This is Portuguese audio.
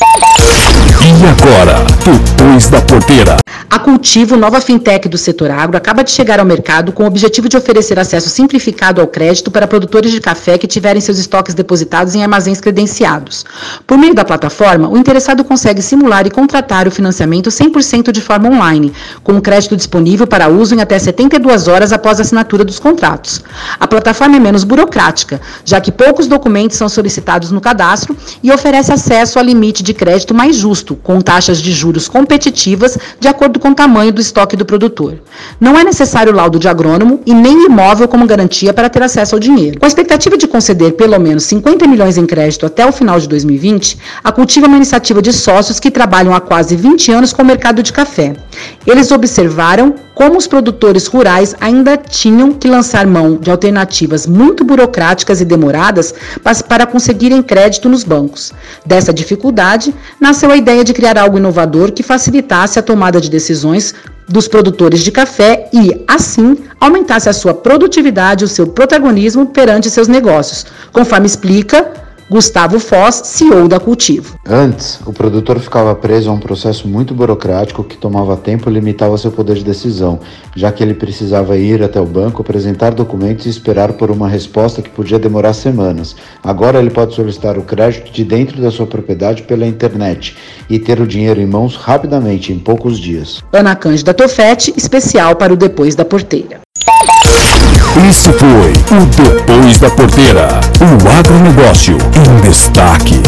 E agora, depois da porteira. A Cultivo, nova fintech do setor agro, acaba de chegar ao mercado com o objetivo de oferecer acesso simplificado ao crédito para produtores de café que tiverem seus estoques depositados em armazéns credenciados. Por meio da plataforma, o interessado consegue simular e contratar o financiamento 100% de forma online, com o crédito disponível para uso em até 72 horas após a assinatura dos contratos. A plataforma é menos burocrática, já que poucos documentos são solicitados no cadastro e oferece acesso a limite de crédito mais justo, com taxas de juros competitivas de acordo com o tamanho do estoque do produtor. Não é necessário laudo de agrônomo e nem imóvel como garantia para ter acesso ao dinheiro. Com a expectativa de conceder pelo menos 50 milhões em crédito até o final de 2020, a Cultiva é uma iniciativa de sócios que trabalham há quase 20 anos com o mercado de café. Eles observaram como os produtores rurais ainda tinham que lançar mão de alternativas muito burocráticas e demoradas para conseguirem crédito nos bancos. Dessa dificuldade, nasceu a ideia de criar algo inovador que facilitasse a tomada de decisões dos produtores de café e, assim, aumentasse a sua produtividade e o seu protagonismo perante seus negócios, conforme explica Gustavo Foz, CEO da Cultivo. Antes, o produtor ficava preso a um processo muito burocrático que tomava tempo e limitava seu poder de decisão, já que ele precisava ir até o banco, apresentar documentos e esperar por uma resposta que podia demorar semanas. Agora ele pode solicitar o crédito de dentro da sua propriedade pela internet e ter o dinheiro em mãos rapidamente, em poucos dias. Ana Cândida Tofete, especial para o Depois da Porteira. Este foi o Depois da Porteira, o agronegócio em destaque.